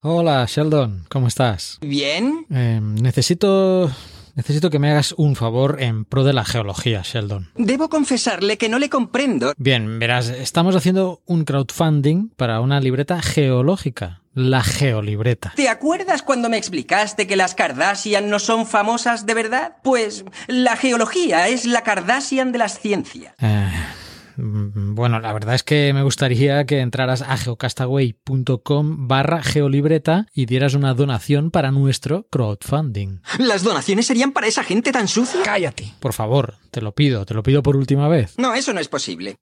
Hola, Sheldon, ¿cómo estás? Bien. Eh, necesito. Necesito que me hagas un favor en pro de la geología, Sheldon. Debo confesarle que no le comprendo. Bien, verás, estamos haciendo un crowdfunding para una libreta geológica, la geolibreta. ¿Te acuerdas cuando me explicaste que las Kardashian no son famosas de verdad? Pues la geología es la Kardashian de las ciencias. Eh, bueno, la verdad es que me gustaría que entraras a geocastaway.com barra geolibreta y dieras una donación para nuestro crowdfunding. ¿Las donaciones serían para esa gente tan sucia? Cállate. Por favor, te lo pido, te lo pido por última vez. No, eso no es posible.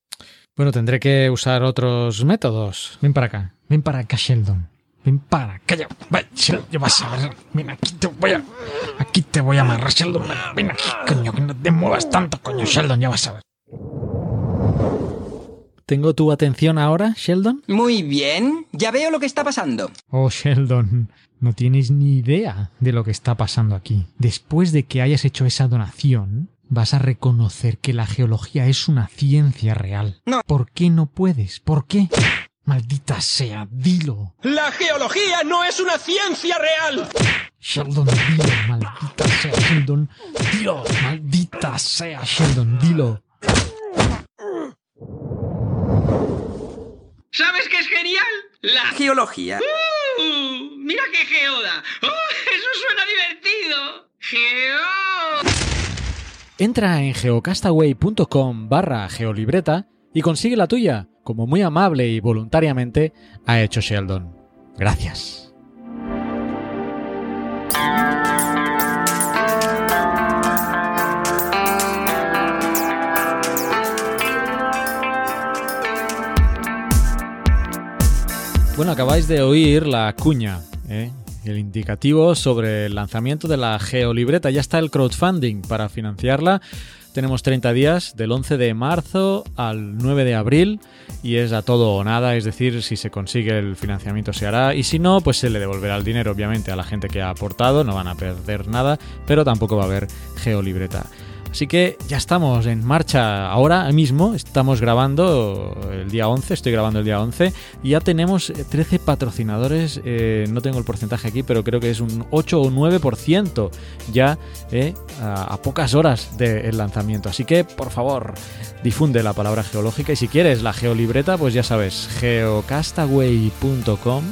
Bueno, tendré que usar otros métodos. Ven para acá. Ven para acá, Sheldon. Ven para Sheldon, ya vas a ver. Ven aquí te voy a... Aquí te voy a amarrar, Sheldon. Ven aquí, coño, que no te muevas tanto, coño, Sheldon, ya vas a ver. ¿Tengo tu atención ahora, Sheldon? Muy bien. Ya veo lo que está pasando. Oh, Sheldon, no tienes ni idea de lo que está pasando aquí. Después de que hayas hecho esa donación, vas a reconocer que la geología es una ciencia real. No. ¿Por qué no puedes? ¿Por qué? Maldita sea, dilo. La geología no es una ciencia real. Sheldon, dilo, maldita sea, Sheldon. Dilo, maldita sea, Sheldon, dilo. ¿Sabes qué es genial? La Geología. ¡Uh! ¡Mira qué geoda! ¡Oh, eso suena divertido! ¡Geo! Entra en geocastaway.com barra geolibreta y consigue la tuya, como muy amable y voluntariamente ha hecho Sheldon. Gracias. Bueno, acabáis de oír la cuña, ¿eh? el indicativo sobre el lanzamiento de la geolibreta. Ya está el crowdfunding para financiarla. Tenemos 30 días, del 11 de marzo al 9 de abril, y es a todo o nada, es decir, si se consigue el financiamiento se hará, y si no, pues se le devolverá el dinero, obviamente, a la gente que ha aportado, no van a perder nada, pero tampoco va a haber geolibreta. Así que ya estamos en marcha ahora mismo, estamos grabando el día 11, estoy grabando el día 11 y ya tenemos 13 patrocinadores, eh, no tengo el porcentaje aquí, pero creo que es un 8 o 9% ya eh, a, a, pocas horas del lanzamiento. Así que por favor, difunde la palabra geológica y si quieres la geolibreta, pues ya sabes, geocastaway.com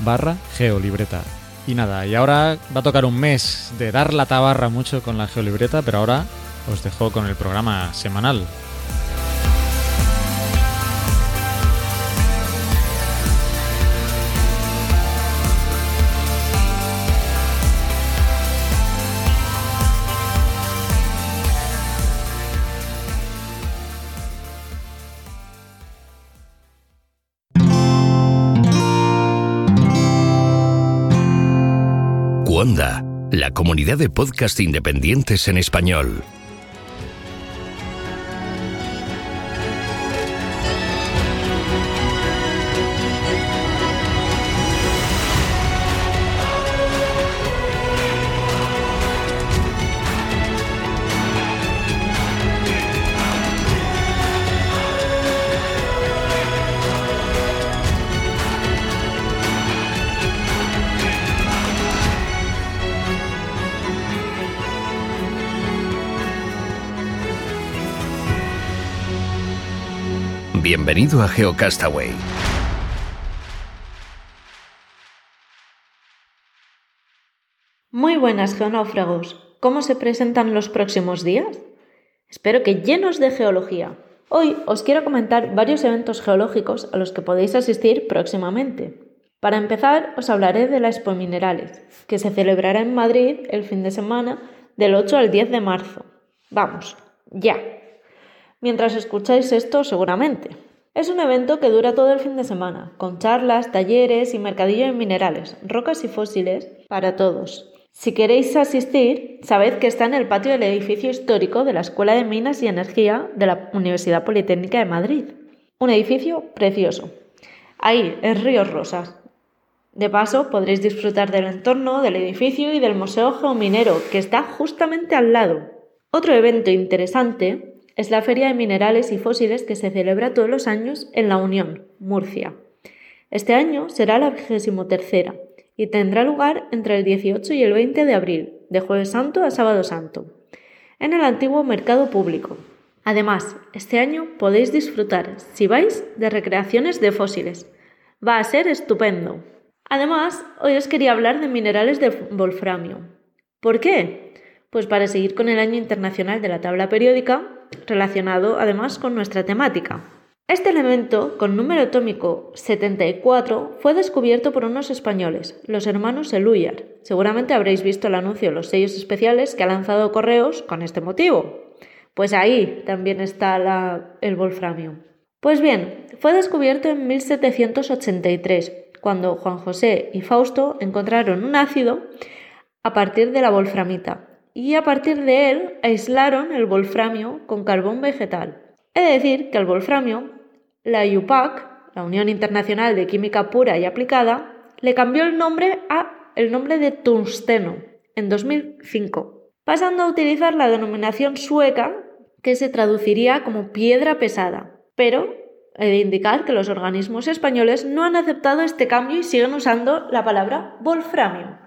barra geolibreta. Y nada, y ahora va a tocar un mes de dar la tabarra mucho con la geolibreta, pero ahora os dejo con el programa semanal. La comunidad de podcast independientes en español. Bienvenido a GeoCastaway. Muy buenas geonáufragos. ¿Cómo se presentan los próximos días? Espero que llenos de geología. Hoy os quiero comentar varios eventos geológicos a los que podéis asistir próximamente. Para empezar, os hablaré de la Expo Minerales, que se celebrará en Madrid el fin de semana del 8 al 10 de marzo. Vamos, ya. Mientras escucháis esto, seguramente. Es un evento que dura todo el fin de semana, con charlas, talleres y mercadillo en minerales, rocas y fósiles para todos. Si queréis asistir, sabed que está en el patio del edificio histórico de la Escuela de Minas y Energía de la Universidad Politécnica de Madrid. Un edificio precioso. Ahí, en Ríos Rosas. De paso, podréis disfrutar del entorno, del edificio y del Museo Geominero, que está justamente al lado. Otro evento interesante es la Feria de Minerales y Fósiles que se celebra todos los años en La Unión, Murcia. Este año será la vigésimo tercera y tendrá lugar entre el 18 y el 20 de abril, de jueves santo a sábado santo, en el antiguo mercado público. Además, este año podéis disfrutar, si vais, de recreaciones de fósiles. Va a ser estupendo. Además, hoy os quería hablar de minerales de wolframio. ¿Por qué? Pues para seguir con el año internacional de la tabla periódica, relacionado además con nuestra temática. Este elemento, con número atómico 74, fue descubierto por unos españoles, los hermanos Eluyar. Seguramente habréis visto el anuncio de los sellos especiales que ha lanzado Correos con este motivo. Pues ahí también está el wolframio. Pues bien, fue descubierto en 1783, cuando Juan José y Fausto encontraron un ácido a partir de la wolframita, y a partir de él aislaron el wolframio con carbón vegetal. Es decir, que el wolframio, la IUPAC, la Unión Internacional de Química Pura y Aplicada, le cambió el nombre a el nombre de tungsteno en 2005 pasando a utilizar la denominación sueca que se traduciría como piedra pesada. Pero he de indicar que los organismos españoles no han aceptado este cambio y siguen usando la palabra wolframio.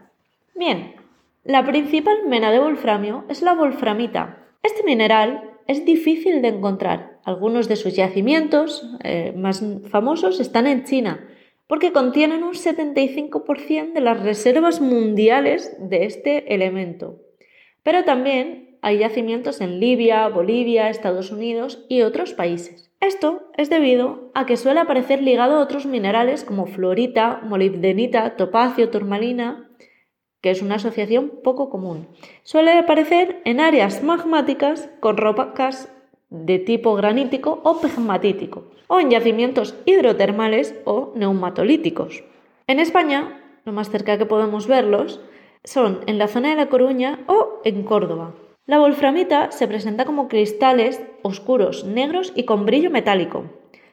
Bien, la principal mena de wolframio es la wolframita. Este mineral es difícil de encontrar. Algunos de sus yacimientos eh, más famosos están en China, porque contienen un 75% de las reservas mundiales de este elemento. Pero también hay yacimientos en Libia, Bolivia, Estados Unidos y otros países. Esto es debido a que suele aparecer ligado a otros minerales como fluorita, molibdenita, topacio, turmalina, que es una asociación poco común. Suele aparecer en áreas magmáticas con rocas de tipo granítico o pegmatítico, o en yacimientos hidrotermales o neumatolíticos. En España, lo más cerca que podemos verlos son en la zona de La Coruña o en Córdoba. La wolframita se presenta como cristales oscuros, negros y con brillo metálico.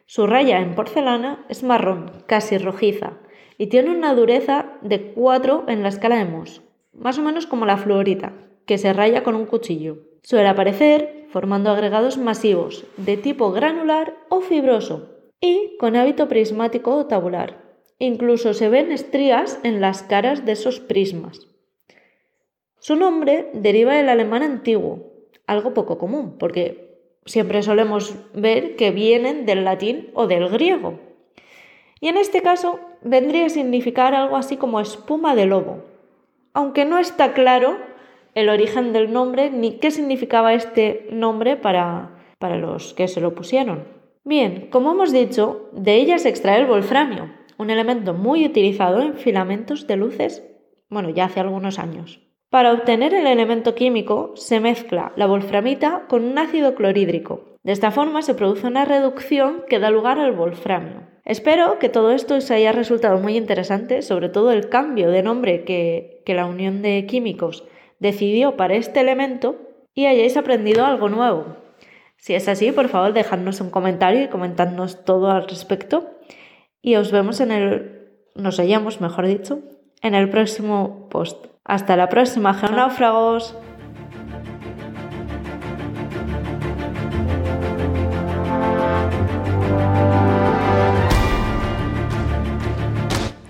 Su raya en porcelana es marrón, casi rojiza, y tiene una dureza de 4 en la escala de Mohs, más o menos como la fluorita, que se raya con un cuchillo. Suele aparecer formando agregados masivos, de tipo granular o fibroso, y con hábito prismático o tabular. Incluso se ven estrías en las caras de esos prismas. Su nombre deriva del alemán antiguo, algo poco común, porque siempre solemos ver que vienen del latín o del griego. Y en este caso vendría a significar algo así como espuma de lobo, aunque no está claro el origen del nombre ni qué significaba este nombre para, para los que se lo pusieron. Bien, como hemos dicho, de ella se extrae el wolframio, un elemento muy utilizado en filamentos de luces, bueno, ya hace algunos años. Para obtener el elemento químico se mezcla la wolframita con un ácido clorhídrico. De esta forma se produce una reducción que da lugar al wolframio. Espero que todo esto os haya resultado muy interesante, sobre todo el cambio de nombre que, que la Unión de Químicos decidió para este elemento y hayáis aprendido algo nuevo. Si es así, por favor, dejadnos un comentario y comentadnos todo al respecto. Y os vemos en el. Nos hallamos, mejor dicho, en el próximo post. Hasta la próxima, geonáufragos.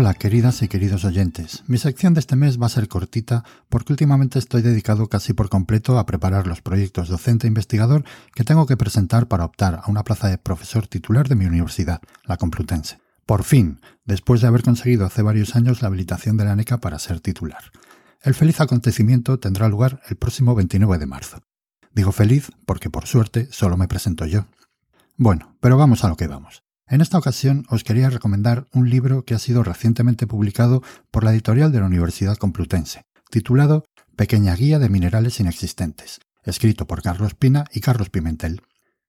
Hola, queridas y queridos oyentes. Mi sección de este mes va a ser cortita porque últimamente estoy dedicado casi por completo a preparar los proyectos docente-investigador que tengo que presentar para optar a una plaza de profesor titular de mi universidad, la Complutense. Por fin, después de haber conseguido hace varios años la habilitación de la NECA para ser titular. El feliz acontecimiento tendrá lugar el próximo 29 de marzo. Digo feliz porque por suerte solo me presento yo. Bueno, pero vamos a lo que vamos. En esta ocasión os quería recomendar un libro que ha sido recientemente publicado por la editorial de la Universidad Complutense, titulado Pequeña Guía de Minerales Inexistentes, escrito por Carlos Pina y Carlos Pimentel.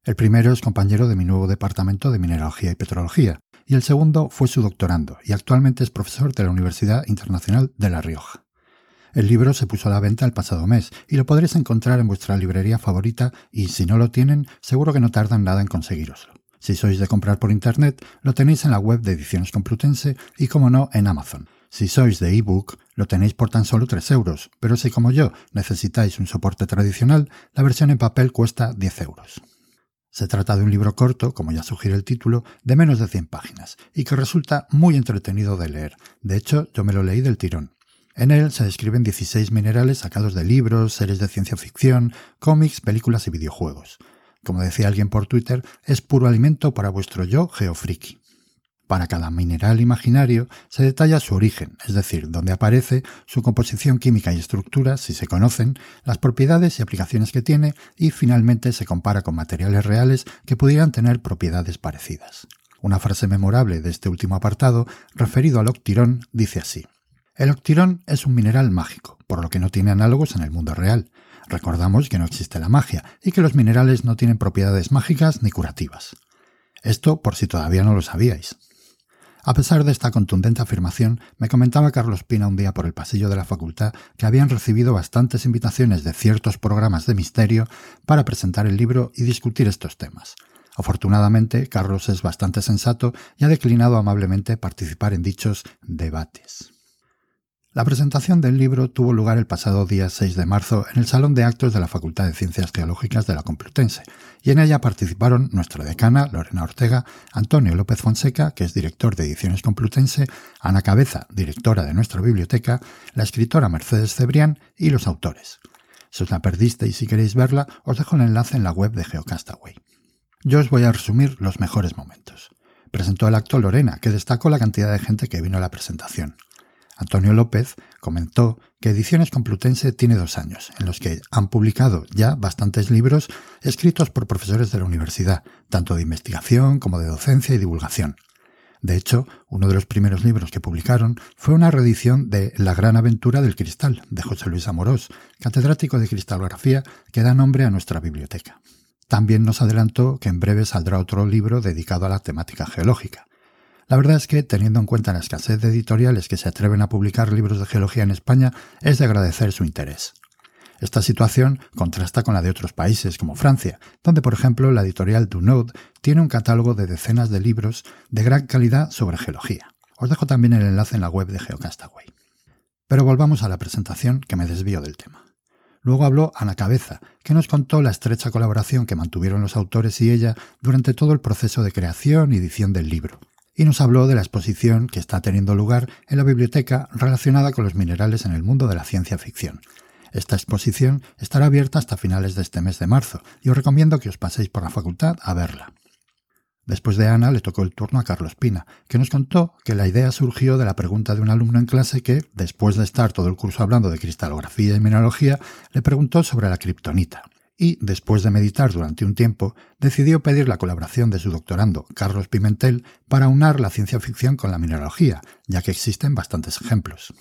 El primero es compañero de mi nuevo departamento de Mineralogía y Petrología, y el segundo fue su doctorando, y actualmente es profesor de la Universidad Internacional de La Rioja. El libro se puso a la venta el pasado mes y lo podréis encontrar en vuestra librería favorita y si no lo tienen, seguro que no tardan nada en conseguiroslo. Si sois de comprar por internet, lo tenéis en la web de Ediciones Complutense y, como no, en Amazon. Si sois de ebook, lo tenéis por tan solo 3 euros, pero si como yo necesitáis un soporte tradicional, la versión en papel cuesta 10 euros. Se trata de un libro corto, como ya sugiere el título, de menos de 100 páginas, y que resulta muy entretenido de leer. De hecho, yo me lo leí del tirón. En él se describen 16 minerales sacados de libros, series de ciencia ficción, cómics, películas y videojuegos. Como decía alguien por Twitter, es puro alimento para vuestro yo geofriki. Para cada mineral imaginario se detalla su origen, es decir, dónde aparece, su composición química y estructura, si se conocen, las propiedades y aplicaciones que tiene, y finalmente se compara con materiales reales que pudieran tener propiedades parecidas. Una frase memorable de este último apartado, referido al octirón, dice así. El octirón es un mineral mágico, por lo que no tiene análogos en el mundo real. Recordamos que no existe la magia y que los minerales no tienen propiedades mágicas ni curativas. Esto por si todavía no lo sabíais. A pesar de esta contundente afirmación, me comentaba Carlos Pina un día por el pasillo de la facultad que habían recibido bastantes invitaciones de ciertos programas de misterio para presentar el libro y discutir estos temas. Afortunadamente, Carlos es bastante sensato y ha declinado amablemente participar en dichos debates. La presentación del libro tuvo lugar el pasado día 6 de marzo en el Salón de Actos de la Facultad de Ciencias Geológicas de la Complutense, y en ella participaron nuestra decana, Lorena Ortega, Antonio López Fonseca, que es director de Ediciones Complutense, Ana Cabeza, directora de nuestra biblioteca, la escritora Mercedes Cebrián y los autores. Si os la perdiste y si queréis verla, os dejo el enlace en la web de Geocastaway. Yo os voy a resumir los mejores momentos. Presentó el acto Lorena, que destacó la cantidad de gente que vino a la presentación. Antonio López comentó que Ediciones Complutense tiene dos años, en los que han publicado ya bastantes libros escritos por profesores de la universidad, tanto de investigación como de docencia y divulgación. De hecho, uno de los primeros libros que publicaron fue una reedición de La gran aventura del cristal, de José Luis Amorós, catedrático de cristalografía que da nombre a nuestra biblioteca. También nos adelantó que en breve saldrá otro libro dedicado a la temática geológica. La verdad es que, teniendo en cuenta la escasez de editoriales que se atreven a publicar libros de geología en España, es de agradecer su interés. Esta situación contrasta con la de otros países, como Francia, donde, por ejemplo, la editorial Dunod tiene un catálogo de decenas de libros de gran calidad sobre geología. Os dejo también el enlace en la web de Geocastaway. Pero volvamos a la presentación, que me desvío del tema. Luego habló Ana Cabeza, que nos contó la estrecha colaboración que mantuvieron los autores y ella durante todo el proceso de creación y edición del libro, y nos habló de la exposición que está teniendo lugar en la biblioteca relacionada con los minerales en el mundo de la ciencia ficción. Esta exposición estará abierta hasta finales de este mes de marzo y os recomiendo que os paséis por la facultad a verla. Después de Ana le tocó el turno a Carlos Pina, que nos contó que la idea surgió de la pregunta de un alumno en clase que, después de estar todo el curso hablando de cristalografía y mineralogía, le preguntó sobre la kriptonita y, después de meditar durante un tiempo, decidió pedir la colaboración de su doctorando, Carlos Pimentel, para unar la ciencia ficción con la mineralogía, ya que existen bastantes ejemplos.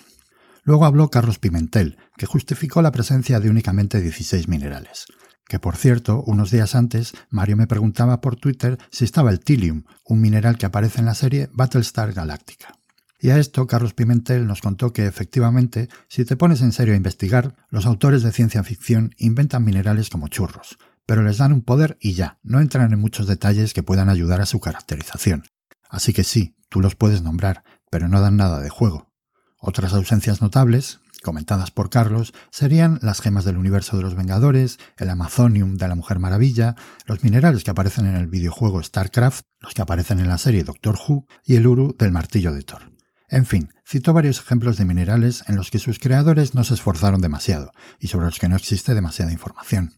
Luego habló Carlos Pimentel, que justificó la presencia de únicamente 16 minerales. Que por cierto, unos días antes, Mario me preguntaba por Twitter si estaba el tilium, un mineral que aparece en la serie Battlestar Galactica. Y a esto Carlos Pimentel nos contó que efectivamente, si te pones en serio a investigar, los autores de ciencia ficción inventan minerales como churros, pero les dan un poder y ya, no entran en muchos detalles que puedan ayudar a su caracterización. Así que sí, tú los puedes nombrar, pero no dan nada de juego. Otras ausencias notables, comentadas por Carlos, serían las gemas del universo de los Vengadores, el Amazonium de la Mujer Maravilla, los minerales que aparecen en el videojuego StarCraft, los que aparecen en la serie Doctor Who y el Uru del martillo de Thor. En fin, citó varios ejemplos de minerales en los que sus creadores no se esforzaron demasiado y sobre los que no existe demasiada información.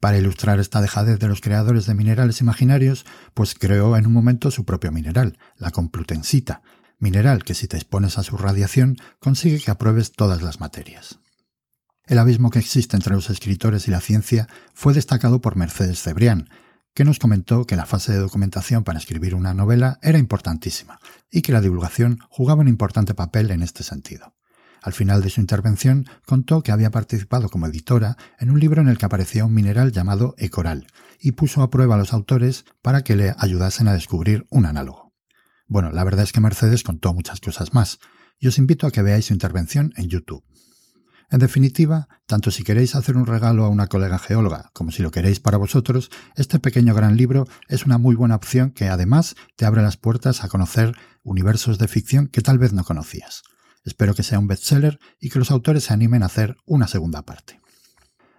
Para ilustrar esta dejadez de los creadores de minerales imaginarios, pues creó en un momento su propio mineral, la complutensita, mineral que si te expones a su radiación consigue que apruebes todas las materias. El abismo que existe entre los escritores y la ciencia fue destacado por Mercedes Cebrián, que nos comentó que la fase de documentación para escribir una novela era importantísima y que la divulgación jugaba un importante papel en este sentido. Al final de su intervención contó que había participado como editora en un libro en el que aparecía un mineral llamado ecoral y puso a prueba a los autores para que le ayudasen a descubrir un análogo. Bueno, la verdad es que Mercedes contó muchas cosas más y os invito a que veáis su intervención en YouTube. En definitiva, tanto si queréis hacer un regalo a una colega geóloga como si lo queréis para vosotros, este pequeño gran libro es una muy buena opción que además te abre las puertas a conocer universos de ficción que tal vez no conocías. Espero que sea un bestseller y que los autores se animen a hacer una segunda parte.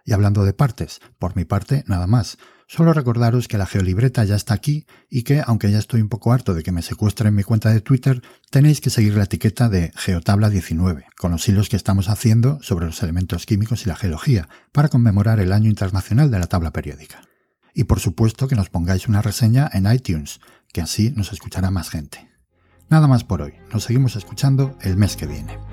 Y hablando de partes, por mi parte, nada más. Solo recordaros que la geolibreta ya está aquí y que, aunque ya estoy un poco harto de que me secuestren mi cuenta de Twitter, tenéis que seguir la etiqueta de Geotabla19, con los hilos que estamos haciendo sobre los elementos químicos y la geología, para conmemorar el Año Internacional de la Tabla Periódica. Y por supuesto que nos pongáis una reseña en iTunes, que así nos escuchará más gente. Nada más por hoy, nos seguimos escuchando el mes que viene.